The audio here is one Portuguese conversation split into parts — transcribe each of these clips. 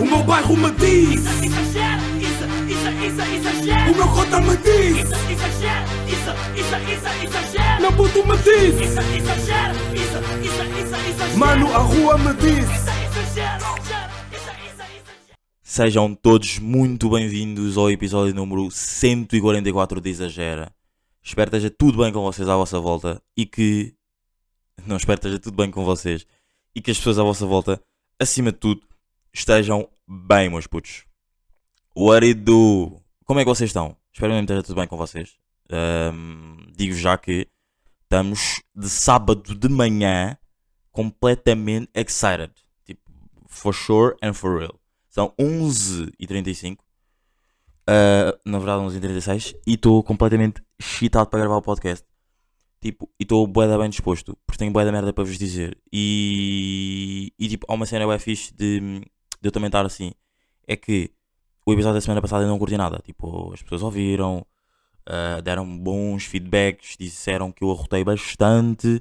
O meu bairro me diz. Isso exagera, isso, isso, isso exagera O meu cota me diz. Isso isso, isso, isso Meu puto me diz. Isso isso, isso, isso Mano, a rua me diz. Isso isso, exagera Sejam todos muito bem-vindos ao episódio número 144 de Exagera. Espero que esteja tudo bem com vocês à vossa volta e que. Não, espero que esteja tudo bem com vocês e que as pessoas à vossa volta, acima de tudo, estejam bem, meus putos. What it do? Como é que vocês estão? Espero mesmo que esteja tudo bem com vocês. Ahm, digo já que estamos de sábado de manhã completamente excited. Tipo, for sure and for real. São 11h35. Uh, na verdade, 11h36. E estou completamente excitado para gravar o podcast. Tipo, e estou bué bem disposto. Porque tenho bué da merda para vos dizer. E, e tipo, há uma cena bué fixe de, de eu também estar assim. É que o episódio da semana passada eu não curti nada. Tipo, as pessoas ouviram. uh, deram bons feedbacks. Disseram que eu arrotei bastante.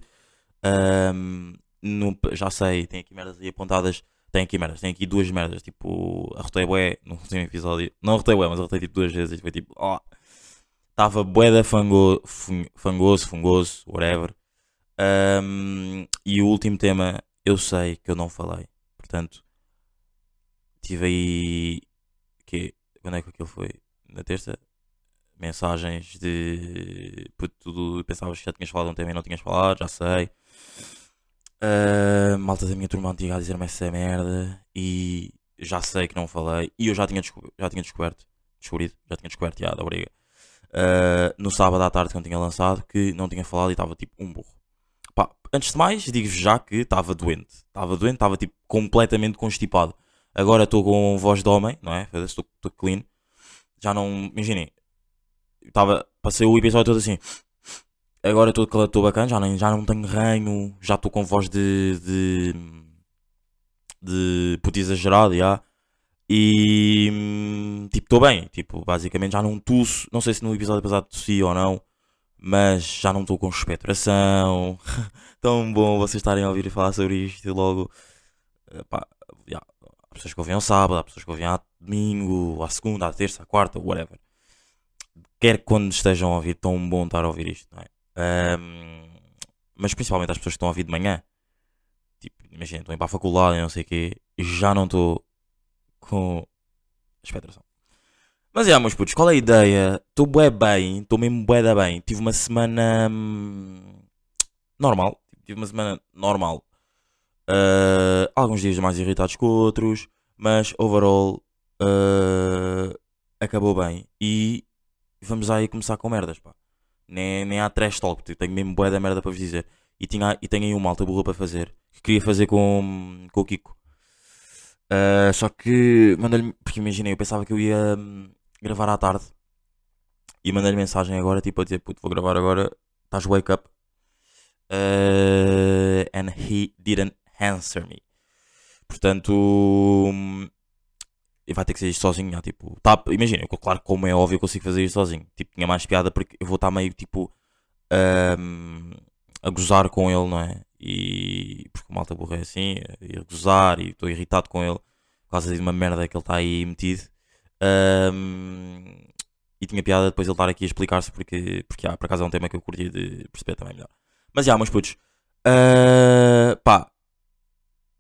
Um, no- já sei, tem aqui merdas aí apontadas. Tem aqui merdas, tem aqui duas merdas. Tipo, arrotei bué no último episódio. Não arrotei bué, mas arrotei tipo duas vezes. Foi tipo, ó. Estava bué da fango, fangoso, fungoso, whatever. Um, e o último tema, eu sei que eu não falei. Portanto, tive aí. Que, quando é que aquilo foi? Na terça? Mensagens de. Puto, tudo. Pensavas que já tinhas falado um tema e não tinhas falado, já sei. Uh, malta da minha turma antiga a dizer-me essa merda e já sei que não falei e eu já tinha, já tinha descoberto, descobrido, já tinha descoberto, já, da briga, uh, no sábado à tarde que eu tinha lançado que não tinha falado e estava tipo um burro. Pá, antes de mais, digo-vos já que estava doente, estava doente, estava tipo completamente constipado. Agora estou com voz de homem, não é? Estou clean, já não, imaginem, estava, passei o episódio todo assim. Agora estou bacana, já, nem, já não tenho reino, já estou com voz de. de. de puto exagerado, já. E. tipo, estou bem, tipo, basicamente já não tuço, não sei se no episódio passado tossi ou não, mas já não estou com expectoração. Tão bom vocês estarem a ouvir falar sobre isto e logo. pá, já, há pessoas que ouvem ao sábado, há pessoas que ouvem ao domingo, à segunda, à terça, à quarta, whatever. Quer que quando estejam a ouvir, tão bom estar a ouvir isto, não é? Ahm, mas principalmente as pessoas que estão a ouvir de manhã. Tipo, imagina, estou a ir para a faculdade e não sei o quê, já não estou com expectação. Mas é, meus putos, qual é a ideia? Estou bué bem, estou mesmo bué da bem. Tive uma semana hum, normal, tive uma semana normal. Ah, alguns dias mais irritados que outros, mas overall ah, acabou bem. E vamos aí começar com merdas, pá. Nem, nem há trash talk, porque tenho mesmo bué da merda para vos dizer. E, tinha, e tenho aí uma alta burra para fazer, que queria fazer com, com o Kiko. Ah, só que mandei-lhe, porque imaginei, eu pensava que eu ia hum, gravar à tarde. E mandei-lhe mensagem agora, tipo a dizer, puto, vou gravar agora, estás wake up. Ah, and he didn't answer me. Portanto, hum, vai ter que ser isto sozinho, já, tipo, tá, imagina, claro, como é óbvio, eu consigo fazer isto sozinho. Tipo, tinha mais piada porque eu vou estar meio tipo ahm, a gozar com ele, não é? E porque o malta burro é assim, e a gozar, e estou irritado com ele por causa de uma merda que ele está aí metido. Ahm, e tinha piada depois ele estar aqui a explicar-se porque, porque ah, por acaso é um tema que eu curti de perceber também melhor. Mas já, meus putos, ah, pá,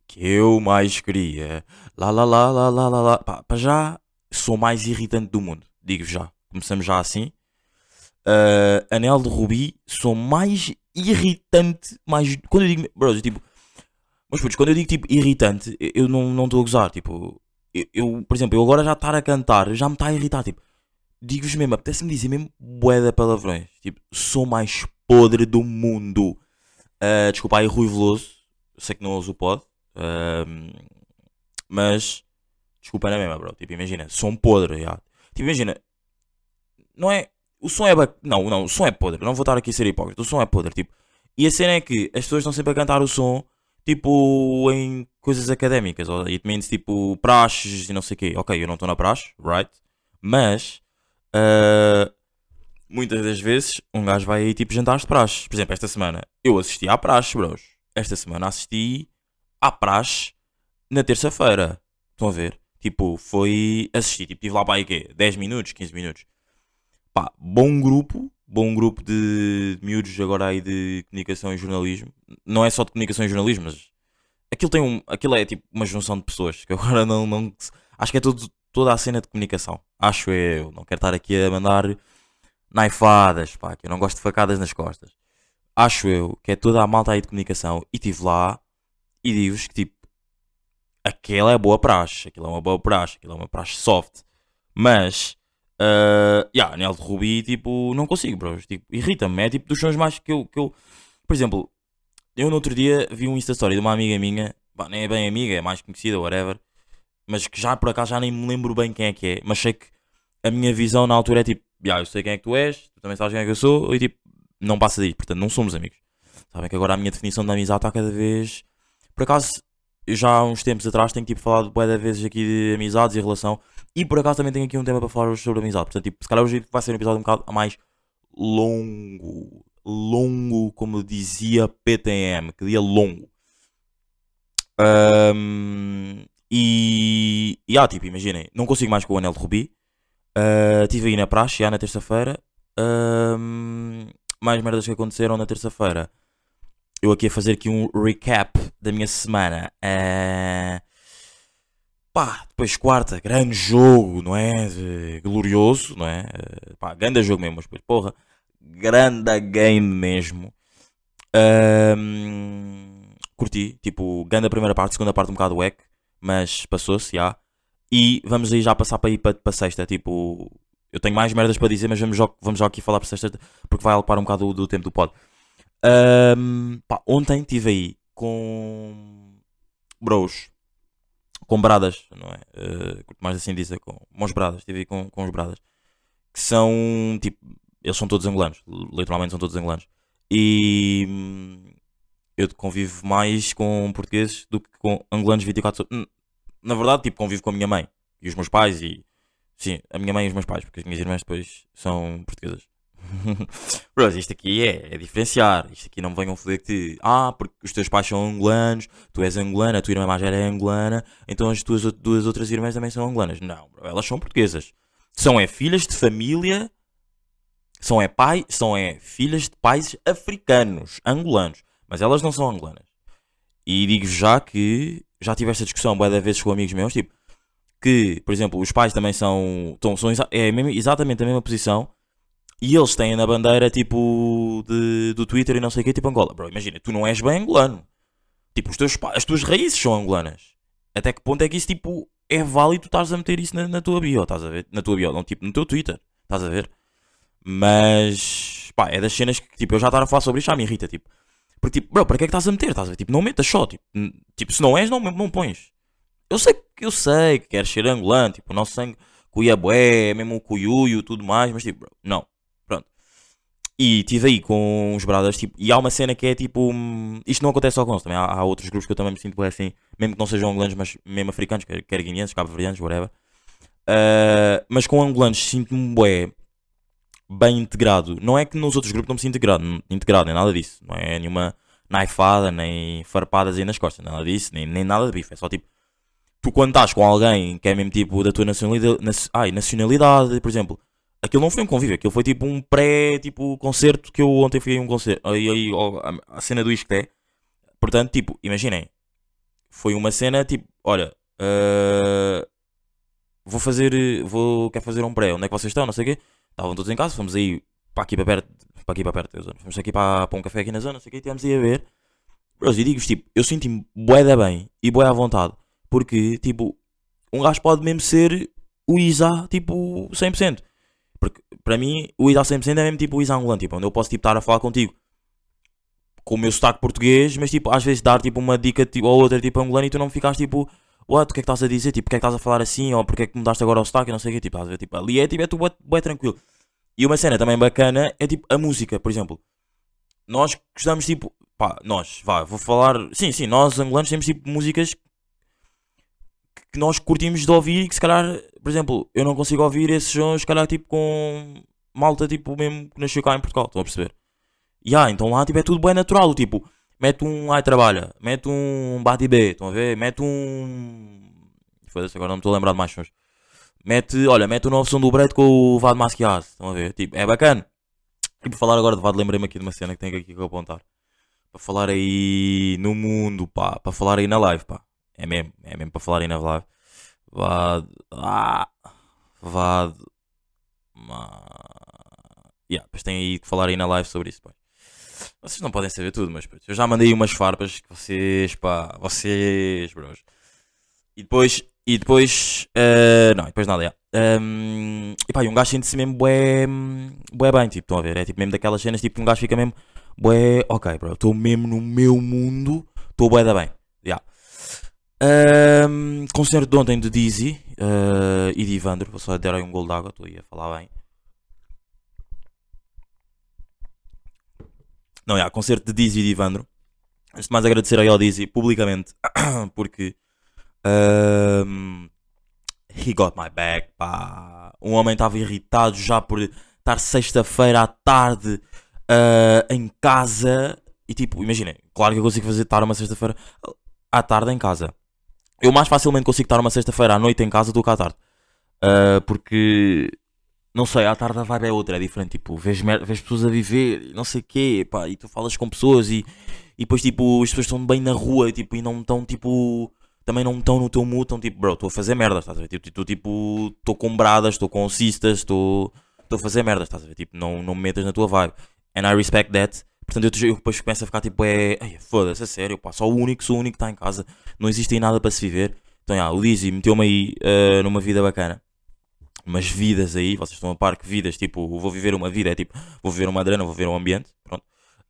que eu mais queria. Lá, lá, lá, lá, lá, lá, lá. Para já, sou mais irritante do mundo. Digo já. Começamos já assim. Ah, Anel de Rubi, sou mais irritante. Mais... Quando eu digo. Tipo. Mas putos, quando eu digo tipo irritante, eu- não estou a gozar. Tipo, eu, eu, por exemplo, eu agora já estar a cantar, já me está a irritar. Tipo, digo-vos mesmo, apetece-me dizer mesmo de palavrões. Tipo, sou mais podre do mundo. Ah, desculpa aí, Rui Veloso. Sei que não uso o pod. Ahm, mas desculpa na mesma, bro. Tipo, imagina, som podre, já. Tipo, imagina, não é. O som é. Não, não, o som é podre. Não vou estar aqui a ser hipócrita. O som é podre, tipo. E a cena é que as pessoas estão sempre a cantar o som, tipo, em coisas académicas. Ou it means, tipo, praxes e não sei o quê. Ok, eu não estou na praxe, right? Mas, ah, muitas das vezes, um gajo vai aí, tipo, jantar de praxe. Por exemplo, esta semana, eu assisti à praxe, bros. Esta semana assisti à praxe na terça-feira. Estão a ver? Tipo, foi assistir. Tipo, tive lá para aí quê? 10 minutos, 15 minutos. Pá, bom grupo. Bom grupo de miúdos agora aí de comunicação e jornalismo. Não é só de comunicação e jornalismo, mas aquilo tem um. Aquilo é tipo uma junção de pessoas que agora não. não acho que é tudo, toda a cena de comunicação. Acho eu. Não quero estar aqui a mandar naifadas, pá, que eu não gosto de facadas nas costas. Acho eu que é toda a malta aí de comunicação. E estive lá e digo-vos que tipo. Aquela é boa praxe. Aquilo é uma boa praxe. Aquilo é uma praxe soft. Mas. Uh, yeah, anel de Rubi, tipo, não consigo, bros. Tipo, irrita-me. É tipo dos sons mais que eu, que eu. Por exemplo, eu no outro dia vi um Insta Story de uma amiga minha. Bah, nem é bem amiga, é mais conhecida, whatever. Mas que já por acaso já nem me lembro bem quem é que é. Mas sei que a minha visão na altura é tipo, yeah, eu sei quem é que tu és, tu também sabes quem é que eu sou, e tipo, não passa daí. Portanto, não somos amigos. Sabem que agora a minha definição de amizade está cada vez. Por acaso, já há uns tempos atrás tenho tipo falado de vezes aqui de amizades e relação. E por acaso também tenho aqui um tema para falar hoje sobre amizade. Portanto, tipo, se calhar hoje vai ser um episódio um bocado mais longo. Longo, como dizia PTM, que dia longo. Ahm, e, e ah, tipo, imaginem, não consigo mais com o anel de Rubi. Uh, estive aí na praxe, já na terça-feira. Ahm, mais merdas que aconteceram na terça-feira. Eu aqui a fazer aqui um recap da minha semana. Ah, pá, depois quarta, grande jogo, não é? Glorioso, não é? Ah, pá, grande jogo mesmo, mas depois, porra, grande game mesmo. Curti, tipo, grande a primeira parte, segunda parte um bocado wack, mas passou-se, já. E vamos aí já passar para ir para, para sexta, tipo, eu tenho mais merdas para dizer, mas vamos já, vamos já aqui falar para sexta, porque vai ocupar um bocado do, do tempo do pod. Ahm, pá, ontem estive aí com bros, com bradas, não é? Curto mais assim dizer, com mãos bradas, estive aí com, com os bradas, que são tipo, eles são todos angolanos, literalmente são todos angolanos. E hum, eu convivo mais com portugueses do que com angolanos 24 sobre. Hum, Na verdade, tipo, convivo com a minha mãe e os meus pais e. Sim, a minha mãe e os meus pais, porque as minhas irmãs depois são portuguesas. Bros, isto aqui é, é diferenciar. Isto aqui não me venham foder que. Ah, porque os teus pais são angolanos, tu és angolana, a tua irmã mais velha é angolana, então as tuas duas outras irmãs também são angolanas. Não, bro, elas são portuguesas. São é filhas de família são é pai, são é filhas de pais africanos, angolanos, mas elas não são angolanas. E digo já que já tive esta discussão de vezes com amigos meus, tipo, que, por exemplo, os pais também são, estão, são é mesmo- exatamente a mesma posição e eles têm na bandeira, tipo, de, do Twitter e não sei o que, tipo Angola. Bro, imagina, tu não és bem angolano. Tipo, os teus, as tuas raízes são angolanas. Até que ponto é que isso, tipo, é válido tu estás a meter isso na, na tua bio, estás a ver? Na tua bio, não, tipo, no teu Twitter, estás a ver? Mas, pá, é das cenas que, tipo, eu já estar a falar sobre isto já me irrita, tipo. Porque, tipo, bro, para que é que estás a meter? Estás a ver? Tipo, não metas só, tipo, tipo se não és, não, não pões. Eu sei que eu sei que queres ser angolano, tipo, o nosso sangue cuia bué, mesmo o cuiuio, tudo mais, mas tipo, bro, não. E tive aí com os bradas, tipo, e há uma cena que é tipo, hum, isto não acontece só com eles, também há, há outros grupos que eu também me sinto assim, mesmo que não sejam angolanos, mas mesmo africanos, quer, quer guineenses, cabo-verdianos, whatever. Ah, mas com angolanos sinto-me bem integrado. Não é que nos outros grupos não me sinto integrado, integrado, nem nada disso. Não é nenhuma naifada, nem farpadas aí nas costas, nada disso, nem, nem nada de bife. É só tipo, tu quando estás com alguém que é mesmo tipo da tua nacionalidade, ai, nacionalidade, por exemplo, aquilo não foi um convívio, aquilo foi tipo um pré, tipo, que eu ontem fui a um concerto, aí, aí, a, cena do Isqueté. Portanto, tipo, imaginem, foi uma cena tipo, olha, ah, vou fazer, vou, quer fazer um pré, onde é que vocês estão, não sei o quê. Estavam todos em casa, fomos aí para aqui para perto, para aqui para perto. Fomos aqui para, para um café aqui na zona, não sei o quê, e estivemos aí a ver. Bros, e digo-vos, tipo, eu senti-me bué da bem e bué à vontade. Porque, tipo, um gajo pode mesmo ser o Isa, tipo, 100%. Porque, para mim, o Isa 100% é mesmo tipo o Isa angolano, tipo, onde eu posso, tipo, estar a falar contigo. Com o meu sotaque português, mas, tipo, às vezes dar, tipo, uma dica, tipo, ou outra, tipo, angolano e tu não ficas, tipo, what, o que é que estás a dizer, tipo, porque é que estás a falar assim, ou porque é que mudaste agora o sotaque, não sei o quê, tipo, tipo, ali é, tipo, é tu bué, bué tranquilo. E uma cena também bacana é, tipo, a música, por exemplo. Nós gostamos, tipo, pá, nós, vá, vou falar, sim, sim, nós angolanos temos, tipo, músicas que nós curtimos de ouvir e que se calhar, por exemplo, eu não consigo ouvir esses sons, se calhar, tipo, com malta, tipo, mesmo que nasceu cá em Portugal, estão a perceber? E ah, então lá, tipo, é tudo bem natural, tipo, mete um ai trabalha, mete um bate B, estão a ver? Mete um. foda-se, agora não me estou a lembrar de mais sons. Mete, olha, mete o novo som do Brett com o Vado Masquiado. Estão a ver? Tipo, é bacana. E por falar agora de Vado, lembrei-me aqui de uma cena que tenho aqui que apontar. Para falar aí no mundo, pá. Para falar aí na live, pá. É mesmo, é mesmo para falar live. Vado. Ah, vado. Ma... Yeah, depois tem aí que falar aí na live sobre isso, pá. Vocês não podem saber tudo, mas eu já mandei umas farpas que vocês, pá, vocês, bros. E depois, e depois, eh, não, depois nada, yeah. Um, e pá, e um gajo sente-se mesmo bué, bué bem, tipo, estão a ver? É tipo mesmo daquelas cenas, tipo, um gajo fica mesmo bué, ok, bro, estou mesmo no meu mundo, estou bué da bem, yeah. Um, concerto de ontem de Dizzy eh, e de Ivandro, vou só dar aí um gol d'água, estou aí a falar bem. Não, é, concerto de Dizzy e de Ivandro. Antes de mais agradecer aí ao Dizzy publicamente, porque um, he got my back, pá. Um homem estava irritado já por estar sexta-feira à tarde ah, em casa e tipo, imaginem, claro que eu consigo fazer estar uma sexta-feira à tarde em casa. Eu mais facilmente consigo estar uma sexta-feira à noite em casa do que à tarde. Ah, porque não sei, à tarde a vibe é outra, é diferente. Tipo, vês, vês pessoas a viver, não sei o quê, pá, e tu falas com pessoas e, e depois, tipo, as pessoas estão bem na rua tipo, e não estão, tipo, também não estão no teu mood, estão tipo, bro, estou a fazer merda, estás a ver? Tipo, tu, tipo, estou com bradas, estou com cistas, estou estou a fazer merda, estás a ver? Tipo, não, não me metas na tua vibe. And I respect that. Portanto, eu, eu depois começo a ficar tipo, é, "Ai, foda-se, a sério, pá, só o único, sou o único que está em casa, não existe aí nada para se viver. Então, já, o Dizzy meteu-me aí eh, numa vida bacana umas vidas aí, vocês estão a par que vidas, tipo, vou viver uma vida, é tipo, vou viver uma adrena, vou viver um ambiente, pronto.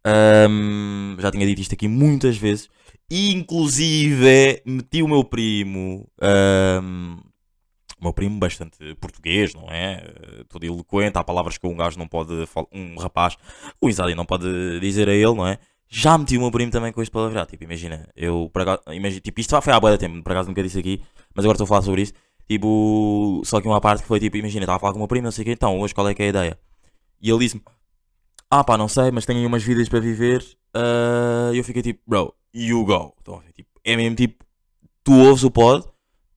Ahm, já tinha dito isto aqui muitas vezes, inclusive meti o meu primo, ahm, o meu primo bastante português, não é? Eh, Todo eloquente, há palavras que um gajo não pode, fal- um rapaz, o Isadi não pode dizer a ele, não é? Já meti o meu primo também com este palavreado, tipo, imagina, eu, acaso, imagina, tipo, isto foi há boa tempo, por acaso nunca disse aqui, mas agora estou a falar sobre isso, Tipo, só que uma parte que foi tipo, imagina, estava a falar com o meu primo, não sei o que, então, hoje qual é que é a ideia? E ele disse-me, ah pá, não sei, mas tenho aí umas vidas para viver. ah, E eu fiquei tipo, bro, you go. Então, tipo, é mesmo tipo, tu ouves o pod,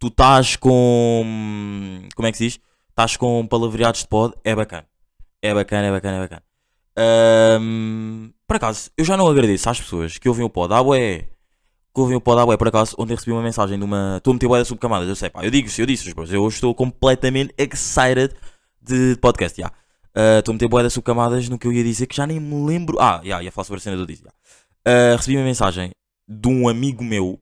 tu estás com. Como é que se diz? Estás com palavreados de pod, é bacana. É bacana, é bacana, é bacana. Ahm, por acaso, eu já não agradeço às pessoas que ouvem o pod. Ah, ué, que ouvem o pod, ah, ué, por acaso, ontem recebi uma mensagem de uma. Estou a meter boia subcamadas, eu sei, pá, eu digo isso, eu disse, bros, eu hoje estou completamente excited de podcast, já. Ah, Estou a meter boia subcamadas no que eu ia dizer que já nem me lembro. Ah, já, ia falar sobre a cena do Dizzy. já. Ah, recebi uma mensagem de um amigo meu,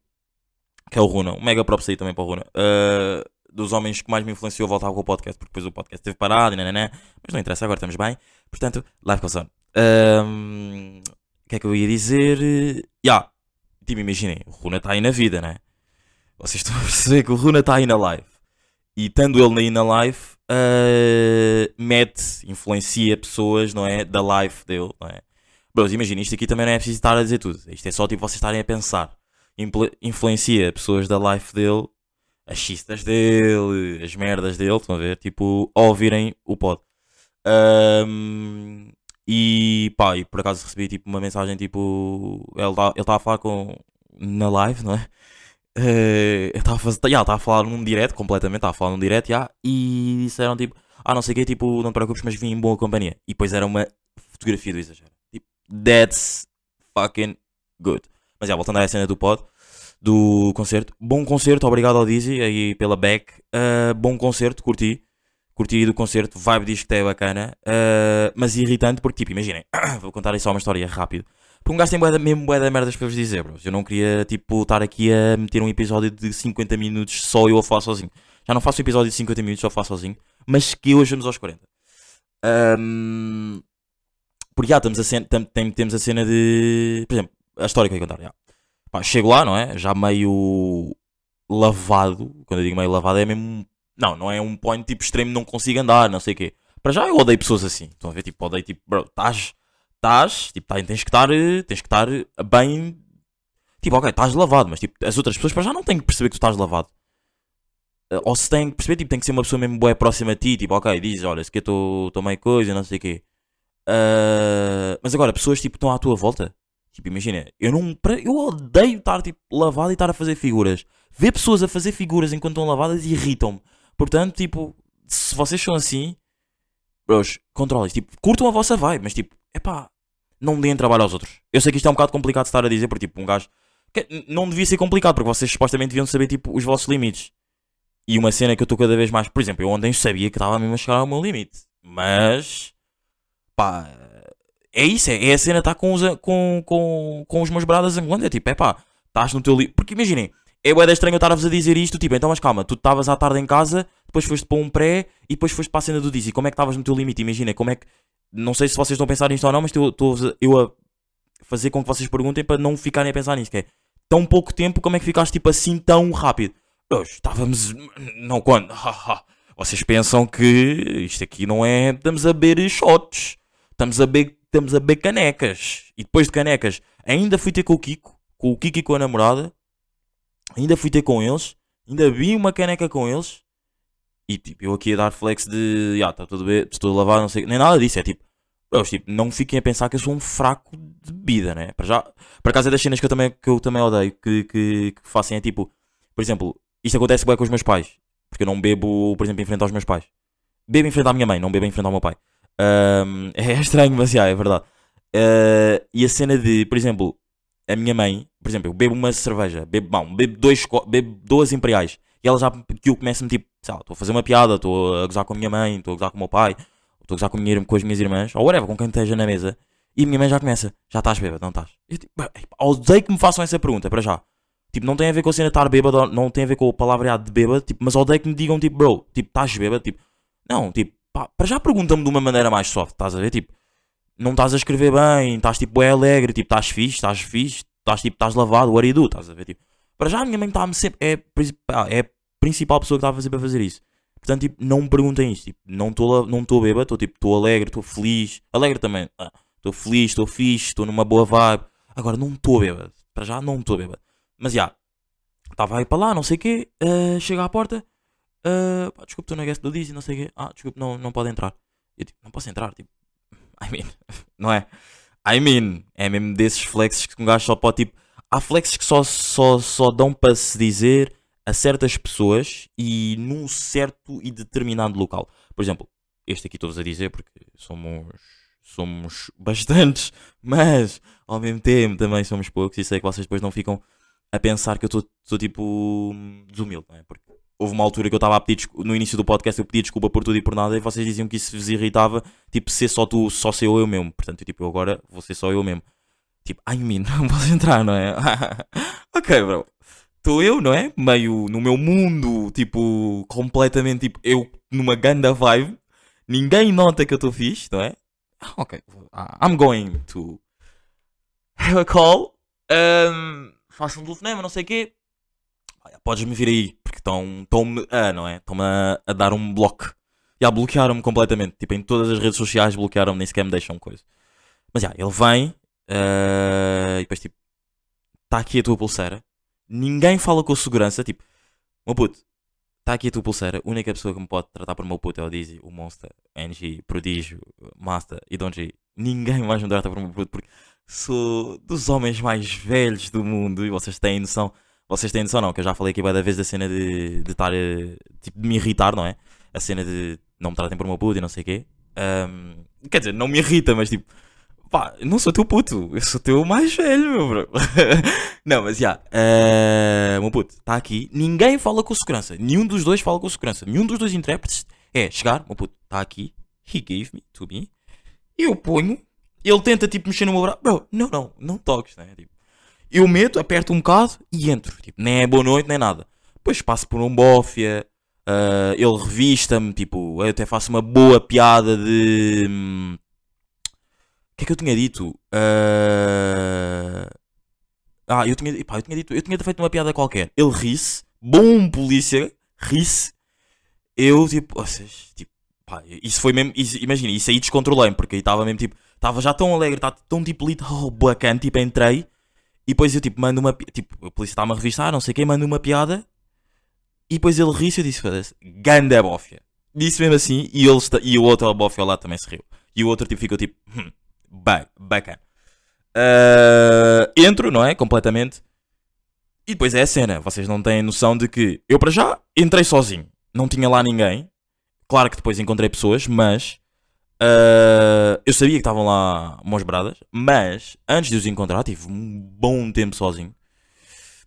que é o Runa, um mega props aí também para o Runa, ah, dos homens que mais me influenciou a voltar com o podcast, porque depois o podcast teve parado, e nananã, mas não interessa, agora estamos bem. Portanto, live on. Ahm, O que é que eu ia dizer? Já, tipo, imaginem, o Runa está aí na vida, né? Vocês estão a perceber que o Runa está aí na live. E estando ele aí na live, ah, mete, influencia pessoas, não é? Da live dele, não é? Bros, imagina, isto aqui também não é preciso estar a dizer tudo. Isto é só tipo vocês estarem a pensar. Influencia pessoas da life dele, as chistas dele, as merdas dele, estão a ver? Tipo, a ouvirem o pod. Ahm, e pá, e por acaso recebi tipo uma mensagem tipo. Ele está ele tá a falar com. na live, não é? Eh, ele estava a fazer. Yeah, estava a falar num direto, completamente, estava a falar num direto, yeah, e disseram tipo. Ah, não sei o que, tipo, não te preocupes, mas vim em boa companhia. E depois era uma fotografia do exagero. Tipo, that's fucking good. Mas já, voltando à cena do pod, do concerto. Bom concerto, obrigado ao Dizzy aí pela back. Uh, bom concerto, curti. Curti do concerto, vibe diz que é bacana. Uh, mas irritante porque, tipo, imaginem, vou contar só uma história rápido. Porque um gajo tem bué da- mesmo bué da merdas para vos dizer, bros. Eu não queria, tipo, estar aqui a meter um episódio de 50 minutos só eu a falar sozinho. Já não faço um episódio de 50 minutos, só faço sozinho. Mas que hoje vamos aos 40. Um, porque já a temos a cena de. Por exemplo, a história que eu ia contar. já. Pá, chego lá, não é? Já meio lavado. Quando eu digo meio lavado é mesmo. Não, não é um point tipo extremo, não consigo andar, não sei o quê. Para já eu odeio pessoas assim. Estão a ver? Tipo, odeio tipo, bro, estás. Estás. Tipo, tá- tens que estar. Tens que estar bem. Tipo, ok, estás lavado, mas tipo, as outras pessoas para já não têm que perceber que tu estás lavado. Eh, Ou se têm que perceber, tipo, tem que ser uma pessoa mesmo boa próxima a ti. Tipo, ok, diz, olha, se que eu estou meio coisa, não sei o quê. Ah, mas agora, pessoas tipo estão à tua volta. Tipo, imagina, eu não. Eu odeio estar tipo lavado e estar a fazer figuras. Ver pessoas a fazer figuras enquanto estão lavadas irritam-me. Portanto, tipo, se vocês são assim, bros, controlem Tipo, curtam a vossa vibe, mas tipo, epá, não deem trabalho aos outros. Eu sei que isto é um bocado complicado de estar a dizer, porque tipo, um gajo. não devia ser complicado, porque vocês supostamente deviam saber tipo, os vossos limites. E uma cena que eu estou cada vez mais. Por exemplo, eu ontem sabia que estava mesmo a chegar ao meu limite. Mas. Pá. É isso, é, é a cena estar com os, com, com, com os meus bradas angolanos. É tipo, é pá, estás no teu limite. Porque imaginem, é bué estranho eu estar-vos a dizer isto. Tipo, então, mas calma, tu estavas à tarde em casa, depois foste para um pré e depois foste para a cena do Dizzy. Como é que estavas no teu limite? Imagina, como é que. Não sei se vocês estão a pensar nisto ou não, mas estou eu a fazer com que vocês perguntem para não ficarem a pensar nisto. Que é tão pouco tempo, como é que ficaste tipo assim tão rápido? Hoje estávamos. Não quando. Vocês pensam que isto aqui não é. Estamos a beber shots. Estamos a beber, estamos a beber canecas. E depois de canecas, ainda fui ter com o Kiko. Com o Kiko e com a namorada. Ainda fui ter com eles. Ainda vi uma caneca com eles. E tipo, eu aqui a dar flex de. Já, está tudo bem. Estou a lavar, não sei. Nem nada disso. É tipo. tipo, não fiquem a pensar que eu sou um fraco de bebida, né? Para já. Por acaso é das cenas que eu também, que eu também odeio. Que, que, que façam é tipo. Por exemplo, isto acontece bem com os meus pais. Porque eu não bebo, por exemplo, em frente aos meus pais. Bebo em frente à minha mãe, não bebo em frente ao meu pai. Ahm, é estranho, mas é verdade. Ah, e a cena de, por exemplo, a minha mãe, por exemplo, eu bebo uma cerveja, bebo, bom, bebo, dois, bebo duas imperiais. E ela já que eu começo-me tipo, sei lá, estou a fazer uma piada, estou a gozar com a minha mãe, estou a gozar com o meu pai, estou a gozar com, minha, com as minhas irmãs, ou whatever, com quem esteja na mesa. E a minha mãe já começa, já estás bêbado, não estás? Eu tipo, "Bem, odeio que me façam essa pergunta, para já. Tipo, não tem a ver com a cena de estar bêbado, não tem a ver com o palavreado de bêbado, tipo, mas odeio que me digam, tipo, bro, tipo, estás bêbado, tipo, não, tipo, pá, para já pergunta-me de uma maneira mais soft, estás a ver, tipo, não estás a escrever bem, estás tipo, é alegre, tipo, estás fixe, estás fixe, estás tipo, estás lavado, do, estás a ver, tipo, para já a minha mãe está-me sempre, é, é a principal pessoa que está a fazer isso. Portanto, tipo, não me perguntem isto, tipo, não estou não bêbado, estou tipo, estou alegre, estou feliz, alegre também, ah, estou feliz, estou fixe, estou numa boa vibe, agora não estou bêbado, para já não estou bêbado, mas já, estava aí para lá, não sei o quê, ah, chega à porta, ah, pá, desculpe, estou na guest do Dizzy, não sei o quê, ah, desculpe, não, não pode entrar. Eu tipo, não posso entrar, tipo, I mean, não é? I mean, é mesmo desses flexes que um gajo só pode, tipo, há flexes que só, só, só dão para se dizer a certas pessoas e num certo e determinado local. Por exemplo, este aqui estou-vos a dizer porque somos, somos bastantes, mas ao mesmo tempo também somos poucos e sei que vocês depois não ficam a pensar que eu estou tipo desumilde, não é? Porque houve uma altura que eu estava a pedir no início do podcast eu pedi desculpa por tudo e por nada e vocês diziam que isso vos irritava, tipo, ser só tu, só ser eu, eu mesmo. Portanto, tipo, eu agora vou ser só eu mesmo. Tipo, ai mim, não posso entrar, não é? ok, bro. Estou eu, não é? Meio no meu mundo, tipo, completamente, tipo, eu numa ganda vibe. Ninguém nota que eu estou fixe, não é? Ah, Ok, ah, I'm going to have a call. Um, faço um telefonema, não sei o quê. Podes-me vir aí, porque estão-me a, não é? Estão-me a, a dar um bloco. Já bloquearam-me completamente. Tipo, em todas as redes sociais bloquearam-me, nem sequer me deixam coisa. Mas já, ele vem eh, e depois tipo, está aqui a tua pulseira. Ninguém fala com a segurança, tipo, meu puto, está aqui a tua pulseira. A única pessoa que me pode tratar por meu puto é o Dizzy, o Monster, NG, Prodígio, Master e Don G. Ninguém mais me trata por meu puto porque sou dos homens mais velhos do mundo e vocês têm noção. Vocês têm noção, não? Que eu já falei aqui da vez da cena de estar, eh, tipo, de me irritar, não é? A cena de não me tratem por meu puto e não sei o quê. Ahm, quer dizer, não me irrita, mas tipo, pá, não sou teu puto, eu sou teu mais velho, meu bro. não, mas já, eh, meu puto, está aqui, ninguém fala com segurança, nenhum dos dois fala com segurança, nenhum dos dois intérpretes é chegar, meu puto, está aqui, he gave me, to me, eu ponho, ele tenta tipo mexer no meu braço, bro, não, não, não toques, né? Tipo, eu meto, aperto um bocado e entro, tipo, nem é boa noite, nem nada. Depois passo por um bófia, ah, ele revista-me, tipo, eu até faço uma boa piada de. hum, O que é que eu tinha dito? Ah, Ah, eu tinha, pá, eu tinha dito, eu tinha feito uma piada qualquer. Ele ri-se, bom polícia, ri-se. Eu, tipo, tipo, pá, isso foi mesmo, isso- imagina, isso aí descontrolei-me, porque aí estava mesmo, tipo, estava já tão alegre, estava tão, tipo, lido, oh, bacana, tipo, entrei, e depois eu, tipo, mando uma, tipo, a polícia está-me a revistar, não sei quem, mando uma piada, e depois ele ri-se e eu disse, foda-se, ganda bófia. Disse mesmo assim, e, ele está, e o outro bófia lá também se riu. E o outro, tipo, ficou, tipo, hum, ba- bacana. Ah, entro, não é? Completamente. E depois é a cena. Vocês não têm noção de que eu, para já, entrei sozinho. Não tinha lá ninguém. Claro que depois encontrei pessoas, mas. Ah, eu sabia que estavam lá umas bradas. Mas, antes de os encontrar, tive um bom tempo sozinho.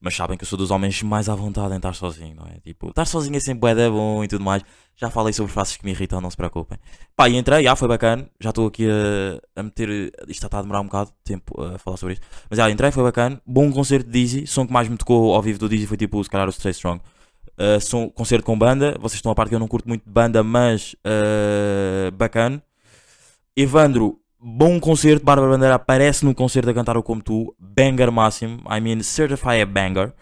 Mas sabem que eu sou dos homens mais à vontade em estar sozinho, não é? Tipo, estar sozinho é sempre da bom e tudo mais. Já falei sobre frases que me irritam, não se preocupem. Pá, e entrei, já foi bacana. Já estou aqui a, a meter. Isto está a demorar um bocado de tempo a falar sobre isto. Mas já entrei, foi bacana. Bom concerto de Dizzy. Som que mais me tocou ao vivo do Dizzy foi tipo, se calhar, o Stay Strong. Uh, som, concerto com banda. Vocês estão a parte que eu não curto muito de banda, mas uh, bacana. Evandro, bom concerto. Bárbara Bandeira aparece no concerto a cantar o Como Tu. Banger máximo. I mean, certified banger.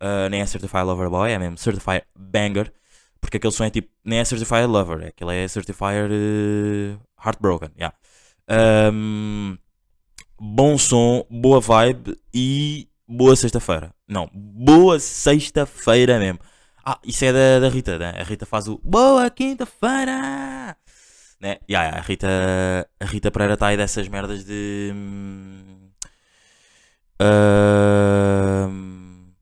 Uh, nem é certified lover boy, é mesmo certified banger. Porque aquele som é tipo, nem é certified lover, é aquele é certified uh, heartbroken. Yeah. Um, bom som, boa vibe e boa sexta-feira. Não, boa sexta-feira mesmo. Ah, isso é da, da Rita, né? A Rita faz o Boa quinta-feira! Né? Yeah, yeah, a Rita, a Rita Pereira está aí dessas merdas de. hum, hum,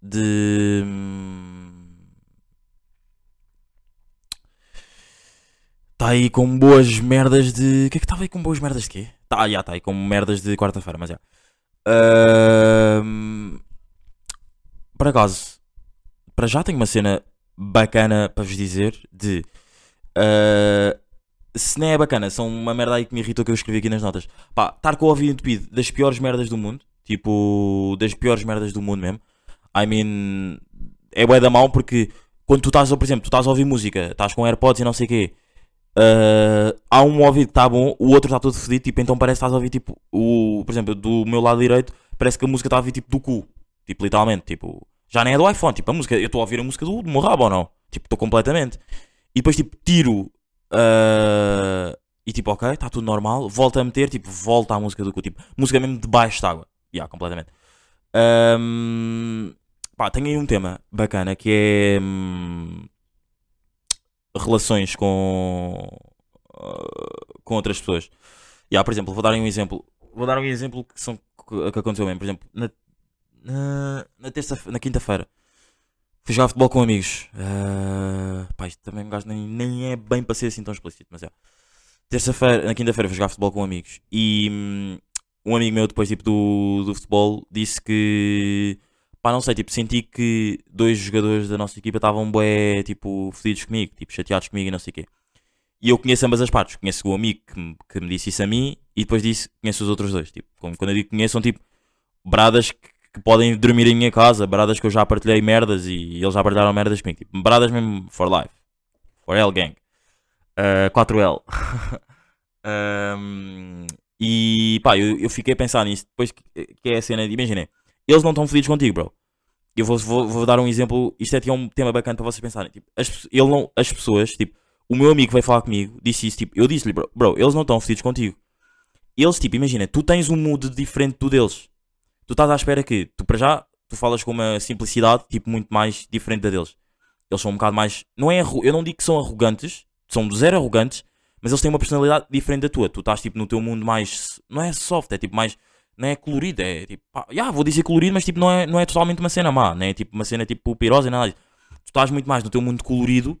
de. Está aí com boas merdas de. O que é que estava aí com boas merdas de quê? Tá, já está aí com merdas de quarta-feira, mas já. Hum, por acaso, para já tenho uma cena bacana para vos dizer de. Uh, se nem é bacana, são uma merda aí que me irritou que eu escrevi aqui nas notas. Pá, estar com o ouvido entupido das piores merdas do mundo, tipo, das piores merdas do mundo mesmo. I mean, é bué da mal porque quando tu estás, por exemplo, tu estás a ouvir música, estás com AirPods e não sei o quê, uh, há um ouvido que está bom, o outro está todo fedido, tipo, então parece que estás a ouvir, tipo, o, por exemplo, do meu lado direito, parece que a música está a ouvir, tipo, do cu, tipo, literalmente, tipo, já nem é do iPhone, tipo, a música, eu estou a ouvir a música do, do meu rabo ou não? Tipo, estou completamente. E depois, tipo, tiro. ah, e tipo, ok, está tudo normal. Volta a meter, tipo, volta à música do cu. Tipo, música mesmo debaixo de água. Já, completamente. Ahm, pá, tenho aí um tema bacana que é. hum, relações com. ah, com outras pessoas. Já, por exemplo, vou dar um exemplo. Vou dar um exemplo que, são, que aconteceu mesmo. Por exemplo, na, na, na terça na quinta-feira. Fui jogar futebol com amigos. Ah, pá, isto também um gajo nem, nem é bem para ser assim tão explícito, mas é. Terça-feira, na quinta-feira fui jogar futebol com amigos. E hum, um amigo meu depois tipo do, do futebol disse que pá, não sei, tipo, senti que dois jogadores da nossa equipa estavam bué, tipo, fedidos comigo, tipo, chateados comigo e não sei o quê. E eu conheço ambas as partes. Conheço o amigo que, me- que me disse isso a mim e depois disse, conheço os outros dois. Tipo, como quando eu digo conheço, são tipo bradas que, que podem dormir em minha casa, bradas que eu já partilhei merdas e eles já partilharam merdas comigo. Tipo, bradas mesmo for life. For L gang. Uh, 4L. Um, e pá, eu, eu fiquei a pensar nisso. Depois que, que é a cena de, imaginem, eles não estão felizes contigo, bro. Eu vou, vou, vou dar um exemplo. Isto é, é um tema bacana para vocês pensarem. Tipo, as, ele não, as pessoas, tipo, o meu amigo veio falar comigo, disse isso, tipo, eu disse-lhe, bro, bro, eles não estão felizes contigo. Eles, tipo, imagina, tu tens um mood diferente do deles. Tu estás à espera que, tu para já, tu falas com uma simplicidade, tipo, muito mais diferente da deles. Eles são um bocado mais. Não é, eu não digo que são arrogantes, são zero arrogantes, mas eles têm uma personalidade diferente da tua. Tu estás, tipo, no teu mundo mais. Não é soft, é tipo mais. Não é colorido, é tipo. Já, vou dizer colorido, mas tipo, não é, não é totalmente uma cena má, não é tipo uma cena tipo pirosa e nada disso. Tu estás muito mais no teu mundo colorido,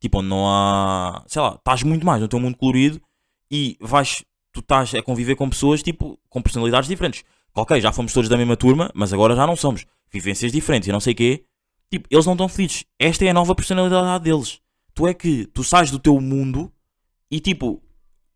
tipo, onde não há. Sei lá, estás muito mais no teu mundo colorido e vais. Tu estás a conviver com pessoas, tipo, com personalidades diferentes. Ok, já fomos todos da mesma turma, mas agora já não somos. Vivências diferentes e não sei o quê. Tipo, eles não estão felizes. Esta é a nova personalidade deles. Tu é que tu sais do teu mundo e tipo,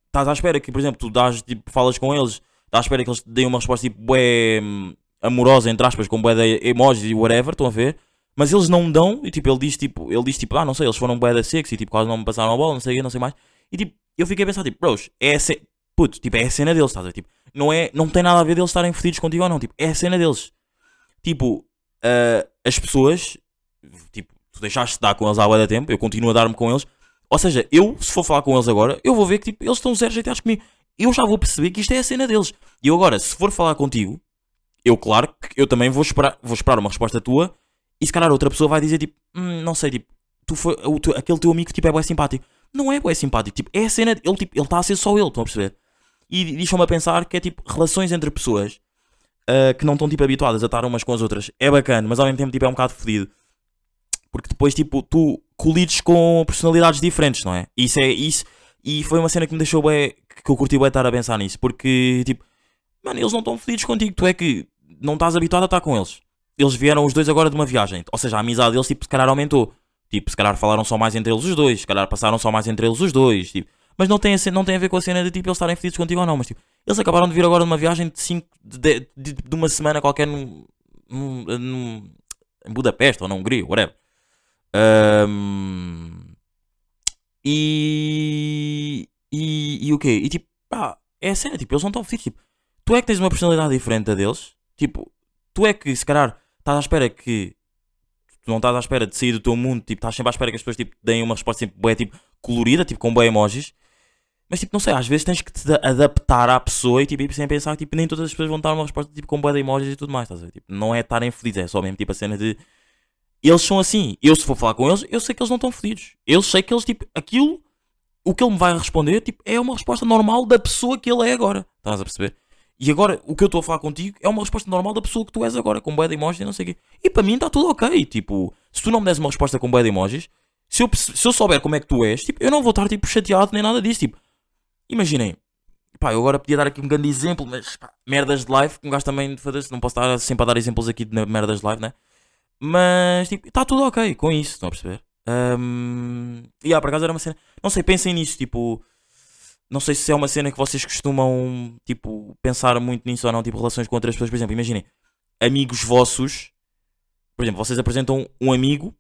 estás à espera que, por exemplo, tu dás, tipo, falas com eles, estás à espera que eles te deem uma resposta tipo, bué hum, amorosa, entre aspas, com bué de emojis e whatever, estão a ver? Mas eles não dão, e tipo, ele diz tipo, ele diz tipo, ah, não sei, eles foram bué da sexy, tipo, quase não me passaram a bola, não sei não sei mais. E tipo, eu fiquei a pensar, tipo, bros, é a ce... puto, tipo, é a cena deles, estás a ver? Tipo, não, é, não tem nada a ver deles estarem fodidos contigo ou não, tipo, é a cena deles. Tipo, ah, as pessoas, tipo, tu deixaste de dar com eles há da tempo, eu continuo a dar-me com eles, ou seja, eu, se for falar com eles agora, eu vou ver que tipo, eles estão zero chateados comigo. Eu já vou perceber que isto é a cena deles. E eu agora, se for falar contigo, eu, claro, que eu também vou esperar, vou esperar uma resposta tua. E se calhar outra pessoa vai dizer tipo, "Hum, não sei, tipo, tu foi, o teu- aquele teu amigo tipo, é bem simpático. Não é bem simpático, tipo, é a cena, ele tipo, ele está a ser só ele, estão a perceber? E deixam-me a pensar que é tipo relações entre pessoas ah, que não estão tipo habituadas a estar umas com as outras. É bacana, mas ao mesmo tempo tipo, é um bocado fodido. Porque depois tipo, tu colides com personalidades diferentes, não é? Isso é isso. E foi uma cena que me deixou bem. que eu curti bem estar a pensar nisso. Porque tipo, mano, eles não estão fodidos contigo. Tu é que não estás habituado a estar com eles. Eles vieram os dois agora de uma viagem. Ou seja, a amizade deles tipo, se calhar aumentou. Tipo, se calhar falaram só mais entre eles os dois. Se calhar passaram só mais entre eles os dois. Tipo, mas não tem, a, não tem a ver com a cena de tipo eles estarem fedidos contigo ou não. Mas tipo, eles acabaram de vir agora de uma viagem de, cinco, de, de, de uma semana qualquer num, num- num- em Budapeste ou na Hungria, whatever. Ahm, e, e. E o quê? E tipo, pá, é a cena, tipo, eles não estão fedidos. Tipo, tu é que tens uma personalidade diferente da deles. Tipo, tu é que se calhar estás à espera que. Tu não estás à espera de sair do teu mundo, tipo, estás sempre à espera que as pessoas tipo, deem uma resposta sempre bué, tipo, colorida, tipo, com bué emojis. Mas tipo, não sei, às vezes tens que te da- adaptar à pessoa e tipo, e sem pensar que tipo, nem todas as pessoas vão dar uma resposta tipo, com bué de emojis e tudo mais, estás a ver? Tipo, não é estarem fodidos, é só mesmo tipo a cena de. Eles são assim. Eu se for falar com eles, eu sei que eles não estão fodidos. Eu sei que eles, tipo, aquilo, o que ele me vai responder, tipo, é uma resposta normal da pessoa que ele é agora. Estás a perceber? E agora, o que eu estou a falar contigo é uma resposta normal da pessoa que tu és agora, com bué de emojis e não sei o quê. E para mim está tudo ok. Tipo, se tu não me des uma resposta com bué de emojis, se eu, se eu souber como é que tu és, tipo, eu não vou estar, tipo, chateado nem nada disso. Tipo, imaginem. Pá, eu agora podia dar aqui um grande exemplo, mas pá, merdas de live, que um gajo também fazer não posso estar sempre a dar exemplos aqui de merdas de live, né? Mas, tipo, está tudo ok com isso, estão a perceber? Um, e ah, por acaso era uma cena. Não sei, pensem nisso, tipo. Não sei se é uma cena que vocês costumam, tipo, pensar muito nisso ou não, tipo, relações com outras pessoas. Por exemplo, imaginem, amigos vossos. Por exemplo, vocês apresentam um amigo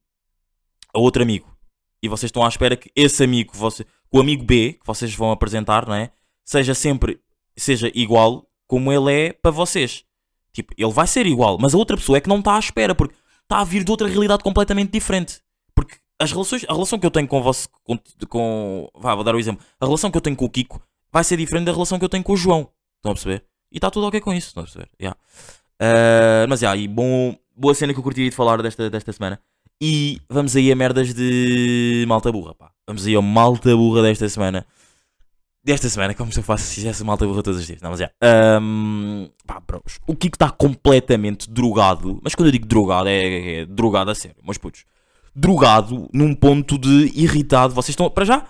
a outro amigo. E vocês estão à espera que esse amigo, você, o amigo B, que vocês vão apresentar, não é? Seja sempre, seja igual como ele é para vocês. Tipo, ele vai ser igual, mas a outra pessoa é que não está à espera, porque está a vir de outra realidade completamente diferente. Porque as relações, a relação que eu tenho com você, com, com vá, vou dar o exemplo, a relação que eu tenho com o Kiko vai ser diferente da relação que eu tenho com o João. Estão a perceber? E está tudo ok com isso, estão a perceber? Yeah. Ah, mas já, e bom, boa cena que eu curti de falar desta, desta semana. E vamos aí a merdas de malta burra, pá. Vamos aí a malta burra desta semana. Desta semana, como se eu faço, fizesse malta burra todos os dias. Não, mas já. Ahm, pá, bros. O Kiko está completamente drogado. Mas quando eu digo drogado, é, é- é drogado a sério, meus putos. Drogado num ponto de irritado. Vocês estão, para já,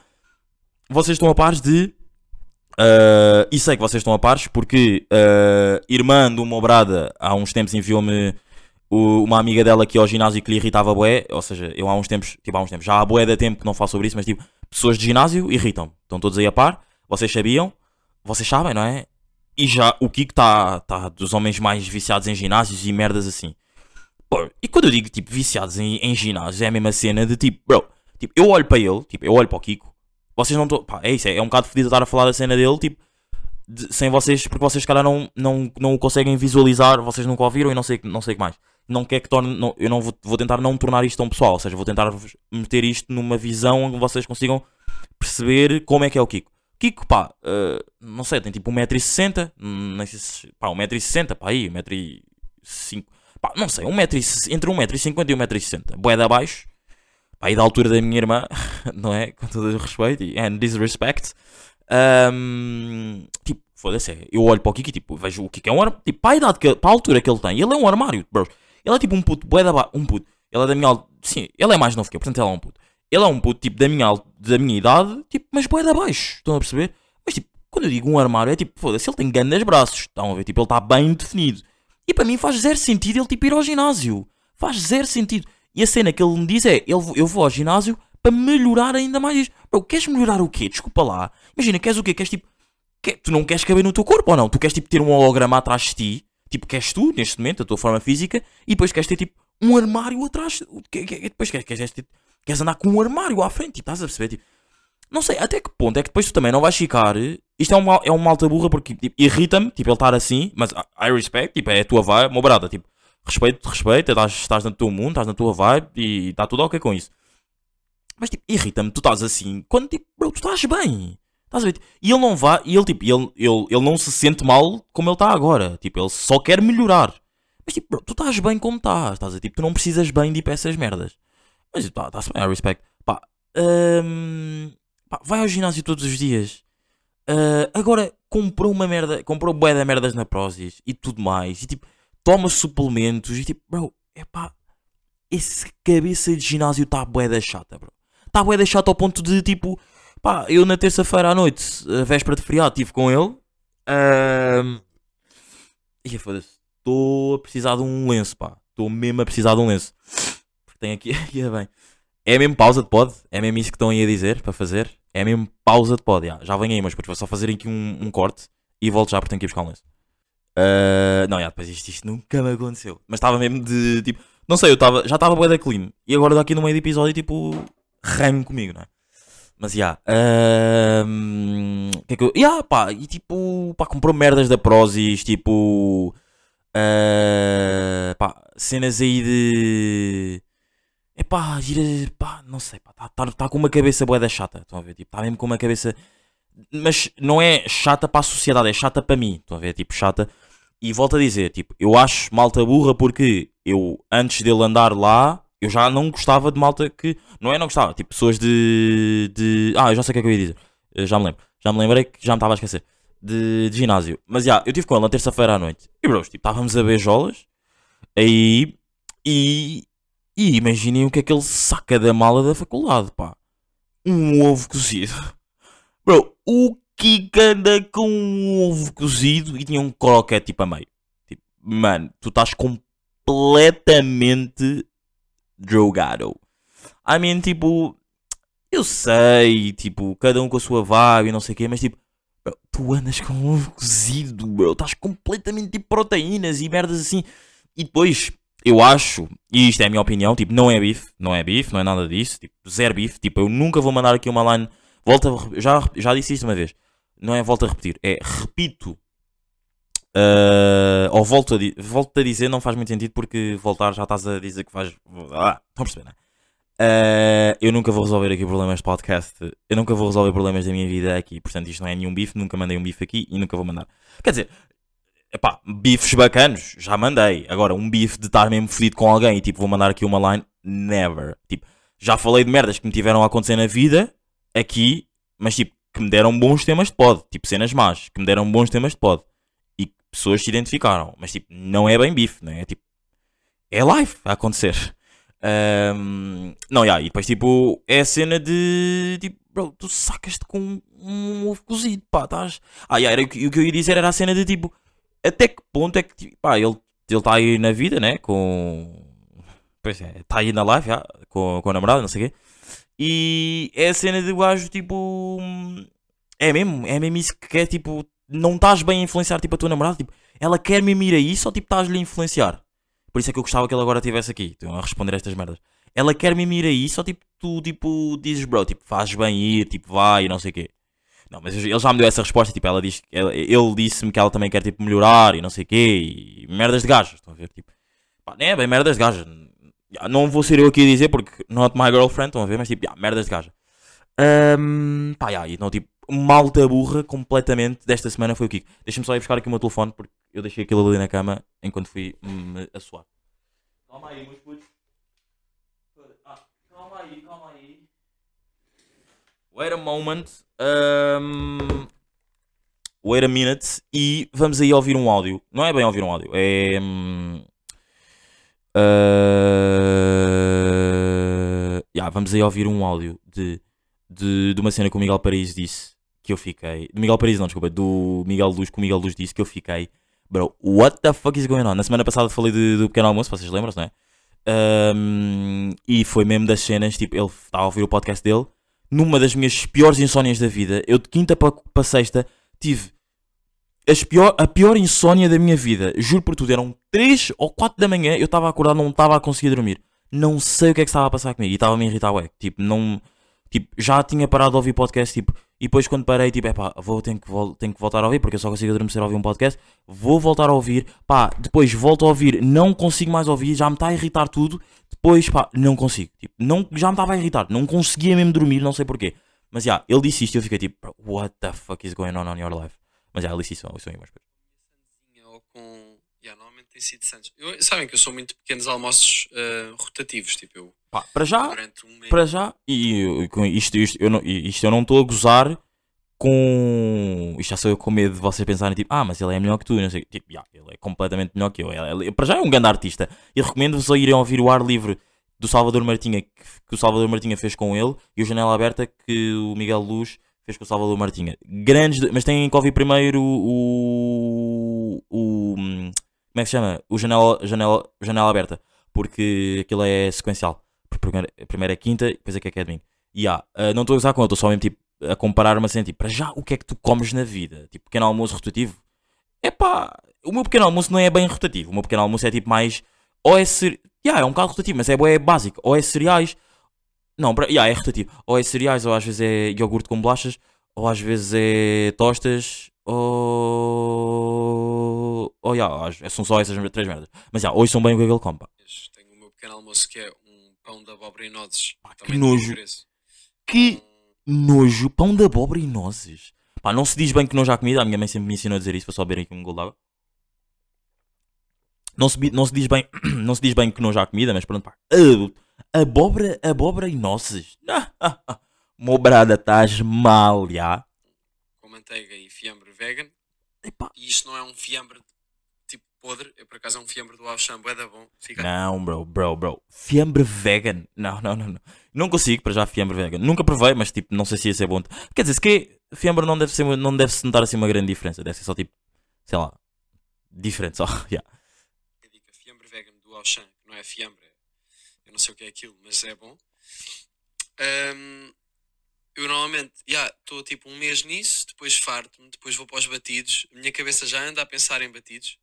vocês estão a pares de. ah, e sei que vocês estão a pares porque ah, irmã de uma brada há uns tempos enviou-me o- uma amiga dela que ia ao ginásio que lhe irritava bué, ou seja, eu há uns tempos, tipo há uns tempos, já há bué de tempo que não falo sobre isso, mas tipo, pessoas de ginásio irritam, estão todos aí a par, vocês sabiam, vocês sabem, não é? E já o Kiko está tá dos homens mais viciados em ginásios e merdas assim. Pô, e quando eu digo tipo viciados em, em ginásios, é a mesma cena de tipo, bro, tipo, eu olho para ele, tipo, eu olho para o Kiko, vocês não estão, é isso, é, é um bocado fodido estar a falar da cena dele, tipo, de- sem vocês, porque vocês, cara, não, não, não o conseguem visualizar, vocês nunca ouviram e não sei, não sei o que mais. Não quer que torne, não- eu não vou, vou tentar não tornar isto tão pessoal, ou seja, vou tentar meter isto numa visão onde vocês consigam perceber como é que é o Kiko. Kiko, pá, eh, não sei, tem tipo 1,60m, hum, não sei se, pá, 1,60m, pá, aí, 1,5m, pá, não sei, 1,60m, entre 1,50m e 1,60m, bué de abaixo, pá, aí da altura da minha irmã, não é? Com todo o respeito e disrespect. Ahm, tipo, foda-se, eu olho para o Kiko e tipo, vejo o Kiko é um armário. Tipo, para a idade, que, para a altura que ele tem, ele é um armário, bros. Ele é tipo um puto, bué da ba- um puto. Ele é da minha al- Sim, ele é mais novo que eu, portanto ele é um puto. Ele é um puto tipo da minha, al- da minha idade, tipo, mas bué da baixo. Estão a perceber? Mas tipo, quando eu digo um armário, é tipo, foda-se, ele tem grandes braços. Estão a ver? Tipo, ele está bem definido. E para mim faz zero sentido ele tipo ir ao ginásio. Faz zero sentido. E a cena que ele me diz é: vou- eu vou ao ginásio para melhorar ainda mais isto. Bro, queres melhorar o quê? Desculpa lá. Imagina, queres o quê? Queres tipo. que- tu não queres caber no teu corpo ou não? Tu queres tipo ter um holograma atrás de ti? Tipo, queres tu, neste momento, a tua forma física, e depois queres ter tipo um armário atrás. que- Depois queres, queres, ter- queres andar com um armário à frente, tipo, estás a perceber? Tipo, não sei até que ponto é que depois tu também não vais ficar. Isto é um, mal- é um malta burra porque tipo, irrita-me, tipo, ele estar assim, mas I I respect, tipo, é a tua vibe, uma brada, tipo, respeito, respeito, estás, estás no teu mundo, estás na tua vibe e está tudo ok com isso. Mas tipo, irrita-me, tu estás assim, quando tipo, bro, tu estás bem. Estás a ver? E ele não vai, e ele tipo, ele, ele, ele não se sente mal como ele está agora. Tipo, ele só quer melhorar. Mas tipo, bro, tu estás bem como estás. Estás a ver? Tipo, tu não precisas bem de ir para essas merdas. Mas está tá, se bem, I respect. Pá, hum, pá, vai ao ginásio todos os dias. Ah, agora, comprou uma merda, comprou bué de merdas na Prozis e tudo mais, e tipo, toma suplementos, e tipo, bro, é pá, esse cabeça de ginásio está bué da chata, bro. Está bué da chata ao ponto de, tipo, pá, eu na terça-feira à noite, véspera de feriado, estive com ele, e foda-se, estou a precisar de um lenço, pá, estou mesmo a precisar de um lenço, porque tem aqui, e é bem, é mesmo pausa de pod, é mesmo isso que estão aí a dizer, para fazer, é mesmo pausa de pod, já, já venho aí, mas depois vou só fazer aqui um, um corte, e volto já porque tenho que ir buscar um lenço. Ah, não, já, depois isto, isto nunca me aconteceu. Mas estava mesmo de tipo, não sei, eu estava, já estava bué da clean. E agora daqui no meio do episódio, tipo, ramo comigo, não é? Mas já, ahm, que é que eu, já, pá, e tipo, pá, comprou merdas da Prozis, tipo, ah, pá, cenas aí de, é pá, gira, pá, não sei, pá, tá, tá, tá com uma cabeça bué da chata, estão a ver, tipo, tá mesmo com uma cabeça, mas não é chata para a sociedade, é chata para mim, estão a ver, tipo, chata. E volto a dizer, tipo, eu acho malta burra porque eu, antes dele andar lá, eu já não gostava de malta que. Não é não gostava, tipo, pessoas de. de ah, eu já sei o que é que eu ia dizer. Eu já me lembro. Já me lembrei que já me estava a esquecer. De, de ginásio. Mas já, eu estive com ele na terça-feira à noite. E bros, tipo, estávamos a beijolas. Aí. E. E imaginem o que é que ele saca da mala da faculdade, pá. Um ovo cozido. Bro, o Kika anda com um ovo cozido e tinha um croquete tipo a meio. Tipo, mano, tu estás completamente drogado. I mean, tipo, eu sei, tipo, cada um com a sua vibe e não sei o quê, mas tipo, bro, tu andas com um cozido, bro, estás completamente tipo proteínas e merdas assim. E depois, eu acho, e isto é a minha opinião, tipo, não é bife, não é bife, não é nada disso, tipo, zero bife, tipo, eu nunca vou mandar aqui uma line, volta, já, já disse isto uma vez, não é volta a repetir, é repito, ah, ou volto a, volto a dizer, não faz muito sentido porque voltar já estás a dizer que faz, ah, estão a perceber, não é? Ah, eu nunca vou resolver aqui problemas de podcast, eu nunca vou resolver problemas da minha vida aqui, portanto isto não é nenhum bife, nunca mandei um bife aqui e nunca vou mandar. Quer dizer, Epá, bifes bacanos, já mandei. Agora, um bife de estar mesmo fedido com alguém e tipo, vou mandar aqui uma line, never. Tipo, já falei de merdas que me tiveram a acontecer na vida, aqui, mas tipo, que me deram bons temas de pod. Tipo, cenas más, que me deram bons temas de pod. Pessoas se identificaram. Mas tipo, não é bem bife, não é? Tipo, é live a acontecer. Ahm, não, já, e depois tipo, é a cena de tipo, bro, tu sacas-te com um ovo cozido, pá, estás. Ah, já, era, o que eu ia dizer era a cena de tipo, até que ponto é que, tipo, pá, ele está aí na vida, né? Com. Pois é, está aí na live, já, com, com a namorada, não sei o quê. E é a cena de gajo, tipo. É mesmo, é mesmo isso que quer, tipo. Não estás bem a influenciar, tipo, a tua namorada, tipo, ela quer mesmo ir a isso ou, tipo, estás-lhe a influenciar? Por isso é que eu gostava que ele agora estivesse aqui, então, a responder estas merdas. Ela quer mesmo ir a isso ou, tipo, tu, tipo, dizes, bro, tipo, fazes bem ir, tipo, vai e não sei o quê. Não, mas ele já me deu essa resposta, tipo, ela diz, ela- ele disse-me que ela também quer, tipo, melhorar e não sei o quê, e merdas de gajos, estão a ver, tipo, pá, nem é bem merdas de gajas, não vou ser eu aqui a dizer porque not my girlfriend, estão a ver, mas tipo, merdas de gaja. Ahm, pá, já, então, tipo, malta burra completamente desta semana foi o Kiko. Deixa-me só ir buscar aqui o meu telefone porque eu deixei aquilo ali na cama enquanto fui me a suar. Calma aí, meus putos. Ah, calma aí, calma aí. Wait a moment. Um, wait a minute. E vamos aí ouvir um áudio. Não é bem ouvir um áudio. É. hum, uh, yeah, vamos aí ouvir um áudio de, de, de uma cena que o Miguel Paris disse. Que eu fiquei. Do Miguel Paris, não, desculpa. Do Miguel Luz, que o Miguel Luz disse. Que eu fiquei. Bro, what the fuck is going on? Na semana passada falei de- do pequeno almoço, vocês lembram-se, não é? Um, e foi mesmo das cenas, tipo, ele estava a ouvir o podcast dele. Numa das minhas piores insónias da vida, eu de quinta para sexta tive as pior, a pior insónia da minha vida. Juro por tudo, eram 3 ou 4 da manhã, eu estava acordado, não estava a conseguir dormir. Não sei o que é que estava a passar comigo e estava a me irritar, ué. Tipo, não. Tipo, já tinha parado de ouvir podcast, tipo, e depois quando parei, tipo, é pá, vou, tenho que, tenho que voltar a ouvir, porque eu só consigo adormecer a ouvir um podcast. Vou voltar a ouvir, pá, depois volto a ouvir, não consigo mais ouvir, já me está a irritar tudo. Depois, pá, não consigo. Tipo, não, já me estava a irritar, não conseguia mesmo dormir, não sei porquê. Mas já, ele disse isto e eu fiquei tipo, "Bro, what the fuck is going on on your life? Mas já, ele disse isso, isso aí, mas ou com. Yeah, normalmente tem sido Santos. Eu, sabem que eu sou muito pequenos almoços eh, rotativos, tipo eu Pá, para já, um para já, e eu- com isto, isto, eu não, isto eu não estou a gozar com. Isto já sou eu com medo de vocês pensarem tipo, ah, mas ele é melhor que tu. e Não sei. Tipo, yeah, ele é completamente melhor que eu. Ele, ele- para já é um grande artista. E recomendo-vos a irem ouvir o ar livre do Salvador Martinha, que, que o Salvador Martinha fez com ele, e o Janela Aberta que o Miguel Luz fez com o Salvador Martinha. Grandes. de- Mas têm que ouvir primeiro o. o hum, como é que se chama? O Janela, janela, janela Aberta. Porque aquilo é sequencial. Primeiro é quinta, depois é que é que é domingo. E ah, ah, não estou a usar com estou só mesmo tipo, a comparar uma cena. Tipo, para já, o que é que tu comes na vida? Tipo, pequeno almoço rotativo? É pá, o meu pequeno almoço não é bem rotativo. O meu pequeno almoço é tipo mais. Ou é ser. Yeah, é um bocado rotativo, mas é, bué básico. Ou é cereais. Não, pra... yeah, é rotativo. Ou é cereais, ou às vezes é iogurte com bolachas, ou às vezes é tostas, ou. Ou yeah, são só essas três merdas. Mas yeah, hoje são bem o que é ele come. Tenho o meu pequeno almoço que é pão de abóbora e nozes. Pá, que nojo. Que nojo, pão de abóbora e nozes. Pá, não se diz bem que nojo há comida. A minha mãe sempre me ensinou a dizer isso, para só beber aqui um gol d'água. Não se, não se diz bem, não se diz bem que nojo há comida, mas pronto, pá. Ah, abóbora, abóbora e nozes. Mo brada, estás mal, já. com manteiga e fiambre vegan. Epá. E isto não é um fiambre tipo podre, é por acaso é um fiambre do Auchan, é da bom. Fica Não, bro, bro, bro. Fiambre vegan. Não, não, não, não. Não consigo, para já, fiambre vegan. Nunca provei, mas tipo, não sei se ia ser bom. Quer dizer, se que fiambre não deve, ser, não deve se notar assim uma grande diferença. Deve ser só tipo, sei lá, diferente só. yeah. dica fiambre vegan do Auchan, que não é fiambre, eu não sei o que é aquilo, mas é bom. Ahm, eu normalmente, estou tipo um mês nisso, depois farto-me, depois vou para os batidos, a minha cabeça já anda a pensar em batidos.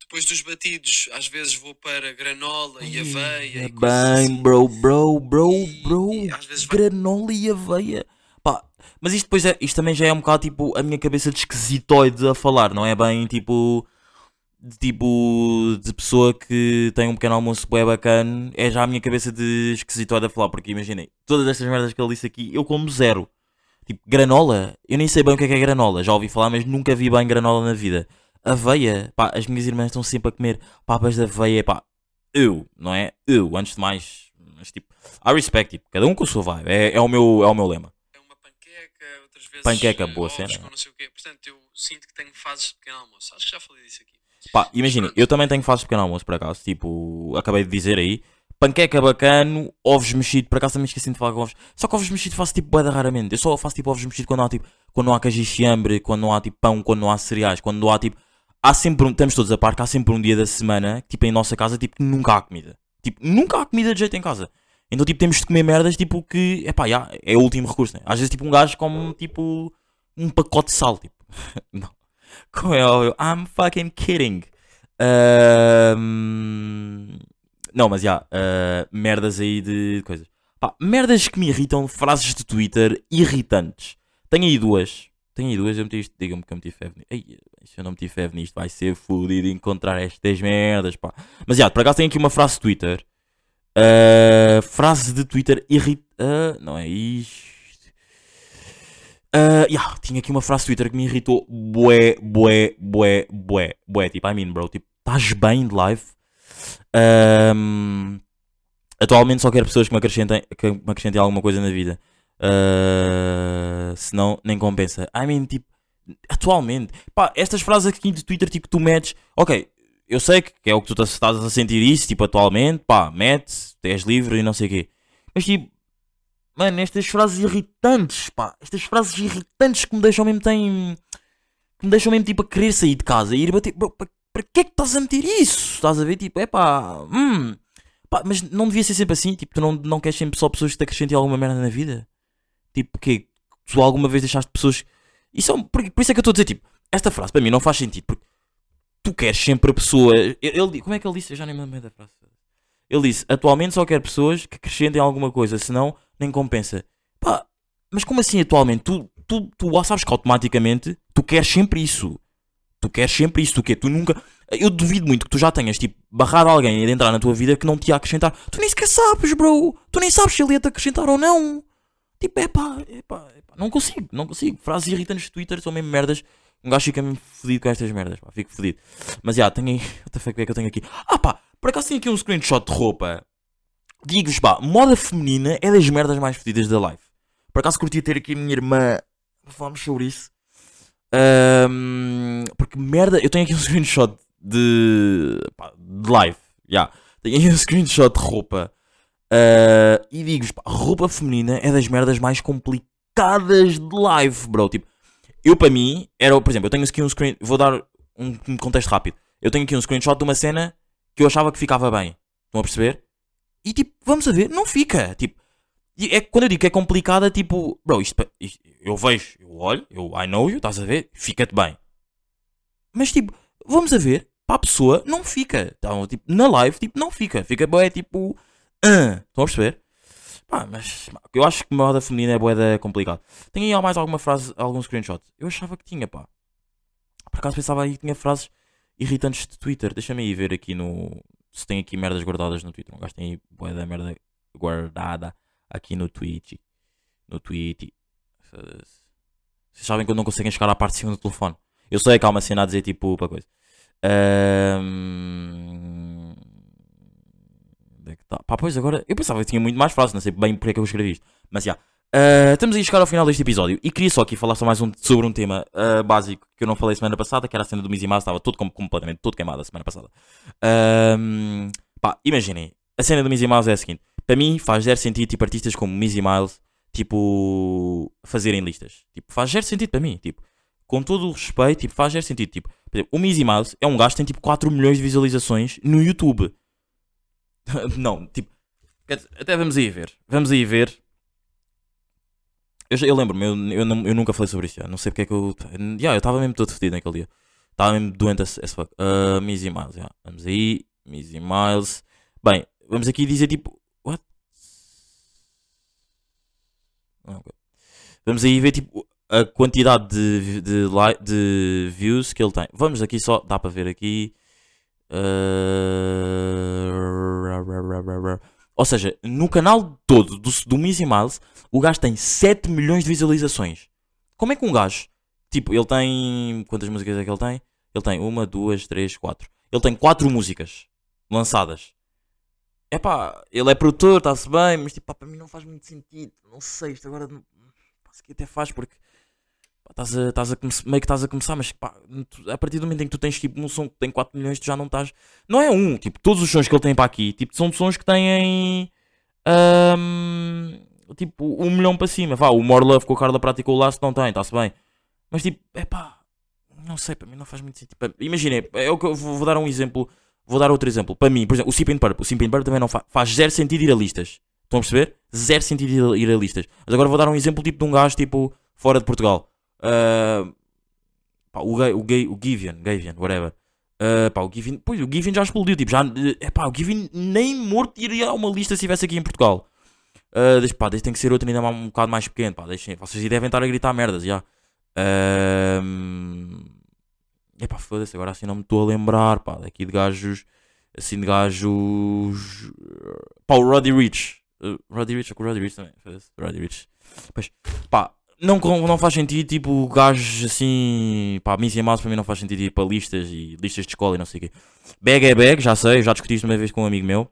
Depois dos batidos, às vezes vou para granola e aveia. É e bem, assim. bro, bro, bro, E- bro. e vezes vai- Granola e aveia. Pá, mas isto depois é, isto também já é um bocado tipo a minha cabeça de esquisitoide a falar, não é bem tipo de tipo de pessoa que tem um pequeno almoço bem bacana, é já a minha cabeça de esquisitoide a falar, porque imaginei, todas estas merdas que ele disse aqui, eu como zero. Tipo, granola, eu nem sei bem o que é que é granola, já ouvi falar, mas nunca vi bem granola na vida. Aveia, pá, as minhas irmãs estão sempre a comer papas de aveia, pá, eu, não é? Eu, antes de mais, mas tipo, I respect, tipo, cada um com a sua vibe, é, é, o, meu, é o meu lema. é uma panqueca, outras vezes Panqueca, boa ovos cena. não sei o quê. Portanto, eu sinto que tenho fases de pequeno almoço. Acho que já falei disso aqui. Pá, imagina, eu também tenho fases de pequeno almoço, por acaso, tipo, acabei de dizer aí, panqueca bacano, ovos mexidos, por acaso também esqueci de falar com ovos, só que ovos mexidos faço tipo de raramente, eu só faço tipo ovos mexidos quando há tipo, quando não há queijo e fiambre, quando não há tipo pão, quando não há cereais, quando não há tipo, há sempre um, estamos todos a par que há sempre um dia da semana, tipo em nossa casa, tipo, nunca há comida, tipo, nunca há comida de jeito em casa. Então, tipo, temos de comer merdas, tipo, que, epá, já, é o último recurso, né? Às vezes, tipo, um gajo come, tipo, um pacote de sal, tipo. não. Como é óbvio, I'm fucking kidding. Ahm, não, mas já, ah, merdas aí de coisas. Pá, merdas que me irritam, frases de Twitter irritantes. Tenho aí duas. Tenho duas, eu meti isto. Digam-me que eu meti fé nisto. Ei, se eu não meti fé nisto, vai ser fodido encontrar estas merdas, pá. Mas já, por acaso tenho aqui uma frase de Twitter. Ah, frase de Twitter irrita. ah, não é isto. Ah, yeah, tinha aqui uma frase de Twitter que me irritou. Bué, bué, bué, bué, bué. Tipo, I mean, bro, tipo, estás bem de live? Ahm, atualmente só quero pessoas que me acrescentem, que me acrescentem alguma coisa na vida. Ah, senão, nem compensa. I mean, tipo, atualmente. Pá, estas frases aqui de Twitter, tipo, tu metes. Ok, eu sei que é o que tu estás- a sentir isso, tipo, atualmente. Pá, metes, és livre e não sei o quê. Mas, tipo, Mano, estas frases irritantes, pá. Estas frases irritantes que me deixam mesmo têm. Que me deixam mesmo tipo a querer sair de casa e ir bater. Para que é que estás a meter isso? Estás a ver? Tipo, é pá. Hum. Pá, mas não devia ser sempre assim. Tipo, tu não, não queres sempre só pessoas que te acrescentem alguma merda na vida? Tipo, que tu alguma vez deixaste pessoas. Isso é um- por, isso é que eu estou a dizer, tipo, esta frase para mim não faz sentido. Porque tu queres sempre a pessoa. Ele- como é que ele disse? Eu já nem me lembro da frase. Ele disse: atualmente só quero pessoas que acrescentem alguma coisa, senão nem compensa. Pá, mas como assim atualmente? Tu, tu, tu sabes que automaticamente tu queres sempre isso. Tu queres sempre isso. Tu quê? Tu nunca. Eu duvido muito que tu já tenhas tipo barrado alguém de entrar na tua vida que não te ia acrescentar. Tu nem sequer sabes, bro. Tu nem sabes se ele ia te acrescentar ou não. Tipo, é pá, é pá, é pá. Não consigo, não consigo. Frases irritantes de Twitter são mesmo merdas. Um gajo fica mesmo fodido com estas merdas, pá. Fico fodido. Mas já, tenho aí. What the fuck é que eu tenho aqui? Ah pá, por acaso tenho aqui um screenshot de roupa. Digo-vos, pá, moda feminina é das merdas mais fodidas da life. Por acaso curtia ter aqui a minha irmã. falarmos sobre isso. Ahm, porque merda, eu tenho aqui um screenshot de, pá, de live. já Tenho aqui um screenshot de roupa. Ah, e digo-vos, roupa feminina é das merdas mais complicadas de live, bro. Tipo, eu para mim, era, por exemplo, eu tenho aqui um screen. Vou dar um, contexto rápido. Eu tenho aqui um screenshot de uma cena que eu achava que ficava bem. Estão a perceber? E tipo, vamos a ver, não fica. Tipo, é, quando eu digo que é complicada, tipo, bro, isto, isto- eu vejo, eu olho, eu I know you, estás a ver, fica-te bem. Mas tipo, vamos a ver, para a pessoa não fica. Então, tipo, na live, tipo, não fica. Fica bué, tipo, ah, estão a perceber? Pá, mas eu acho que moda feminina é bué complicado. Tem aí mais alguma frase, algum screenshot? Eu achava que tinha, pá. Por acaso pensava aí que tinha frases irritantes de Twitter. Deixa-me aí ver aqui no. Se tem aqui merdas guardadas no Twitter. Um gajo tem aí bué da merda guardada aqui no Twitch. No Twitch. Vocês sabem quando não conseguem chegar à parte de cima do telefone. Eu sei que há uma cena a dizer tipo para coisa. Ahm, Onde é que tá? Pá, pois agora. Eu pensava que tinha muito mais frases, não sei bem porque é que eu escrevi isto. Mas já. Ah, estamos a chegar ao final deste episódio e queria só aqui falar só mais um, sobre um tema ah, básico que eu não falei semana passada, que era a cena do Mouse, estava com- completamente todo queimado a semana passada. Ahm, pá, imaginem, a cena do Mouse é a seguinte: para mim faz zero sentido tipo artistas como Mizzy Miles, tipo, fazerem listas. Tipo, faz zero sentido para mim, tipo, com todo o respeito, tipo, faz zero sentido. Tipo, por exemplo, o Mizzy Mouse é um gajo que tem tipo 4 milhões de visualizações no YouTube. não, tipo, até vamos aí ver, vamos aí ver. Eu, eu lembro-me, eu, eu, eu nunca falei sobre isso já. Não sei porque é que eu. Já, eu estava mesmo todo fedido naquele dia. Estava mesmo doente as, as fuck. Uh, Mizzy Miles. Vamos aí. Mizzy Miles. Bem, vamos aqui dizer tipo. What? Ah, ok. Vamos aí ver tipo a quantidade de, de, de views que ele tem. Vamos aqui só. Dá para ver aqui. Uh, Ou seja, no canal todo do, do Mizzy Miles, o gajo tem 7 milhões de visualizações. Como é que um gajo, tipo, ele tem. Quantas músicas é que ele tem? Ele tem uma, duas, três, quatro. Ele tem quatro músicas lançadas. É pá, ele é produtor, está-se bem, mas tipo, pá, para mim não faz muito sentido. Não sei, isto agora. não- se calhar até faz porque. Estás a, estás a meio que estás a começar, mas pá, a partir do momento em que tu tens tipo um som que tem 4 milhões, tu já não estás. Não é um, tipo, todos os sons que ele tem para aqui, tipo, são sons que têm. ahm, tipo, um milhão para cima. Vá, o More Love com a Carla Prata com o Laço não tem, está-se bem. Mas tipo, é pá, não sei, para mim não faz muito sentido. Imaginem, é o eu vou, vou dar um exemplo, vou dar outro exemplo. Para mim, por exemplo, o Sip and Purple, o Sip and Purple também não fa faz zero sentido ir a listas. Estão a perceber? Zero sentido ir a listas. Mas agora vou dar um exemplo tipo de um gajo tipo fora de Portugal. Ah, pá, o, o, o Givian, Gavian, whatever. Ah, pá, o Givian, pois, o Givian já explodiu, tipo, já, é pá, o Givian nem morto iria a uma lista se estivesse aqui em Portugal. Uh, deixa, pá, deixa, tem que ser outro ainda um bocado mais pequeno, pá, deixem, vocês devem estar a gritar merdas, já. Um, epá, foda-se, agora assim não me estou a lembrar, pá, daqui de gajos, assim de gajos, pá, o Roddy Rich, Uh, Roddy Rich, com o Roddy Rich também, Roddy Rich, pois, pá, não, não faz sentido, tipo, gajos assim, pá, Missy Mouse para mim não faz sentido ir para listas e listas de escola e não sei o quê. Bag é bag, já sei, já discuti isto uma vez com um amigo meu.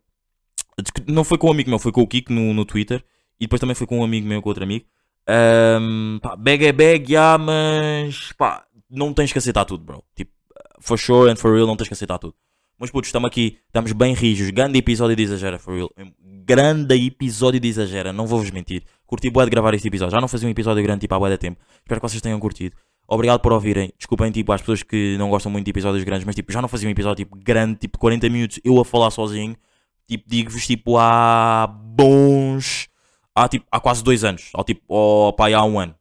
Não foi com um amigo meu, foi com o Kiko no, no Twitter. E depois também foi com um amigo meu, com outro amigo. Ahm, pá, bag é bag, já, mas pá, não tens que aceitar tudo, bro. Tipo, for sure and for real, não tens que aceitar tudo. Mas putos, estamos aqui, estamos bem rijos. Grande episódio de Exagera, for real. Grande episódio de Exagera, não vou-vos mentir. Curti bué de gravar este episódio. Já não fazia um episódio grande tipo há bué de tempo. Espero que vocês tenham curtido. Obrigado por ouvirem. Desculpem tipo às pessoas que não gostam muito de episódios grandes, mas tipo, já não fazia um episódio tipo grande, tipo 40 minutos, eu a falar sozinho. Tipo, digo-vos tipo há bons. Há tipo há quase dois anos. Ou tipo, ou pá, há um ano.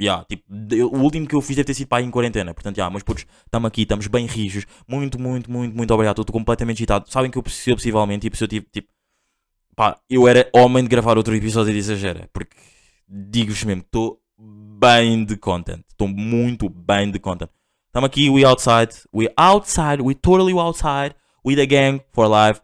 Yeah, tipo, de- o último que eu fiz deve ter sido pá, em quarentena. Portanto, já, mas putos, estamos aqui, estamos bem rijos. Muito, muito, muito, muito obrigado. Estou completamente agitado. Sabem que eu preciso, possivelmente, tipo, se eu tive, tipo, pá, eu era homem de gravar outro episódio de Exagera. Porque digo-vos mesmo, estou bem de content. Estou muito bem de content. Estamos aqui, we outside. We outside, we totally outside. We the gang for life.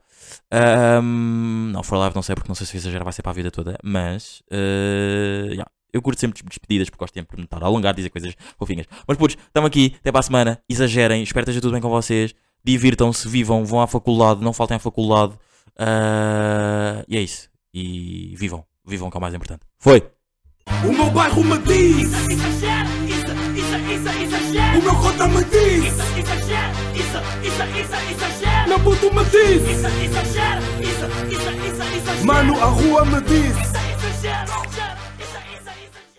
Ahm, não, for life não sei porque não sei se exagera vai ser para a vida toda, mas uh, yeah, eu curto sempre des- despedidas porque gosto sempre de me estar a alongar, dizer coisas fofinhas. Mas putos, estamos aqui, até para a semana, exagerem, espero que esteja tudo bem com vocês, divirtam-se, vivam, vão à faculdade, não faltem à faculdade, ah, e é isso. E vivam, vivam que é o mais importante. Foi! O meu bairro me diz. Exagera, isso, isso, isso, exagera. O meu cota me diz. Isso, isso, isso, isso, exagera. Meu puto me diz. Isso, isso, isso, isso, exagera. Mano, a rua me diz. Isso,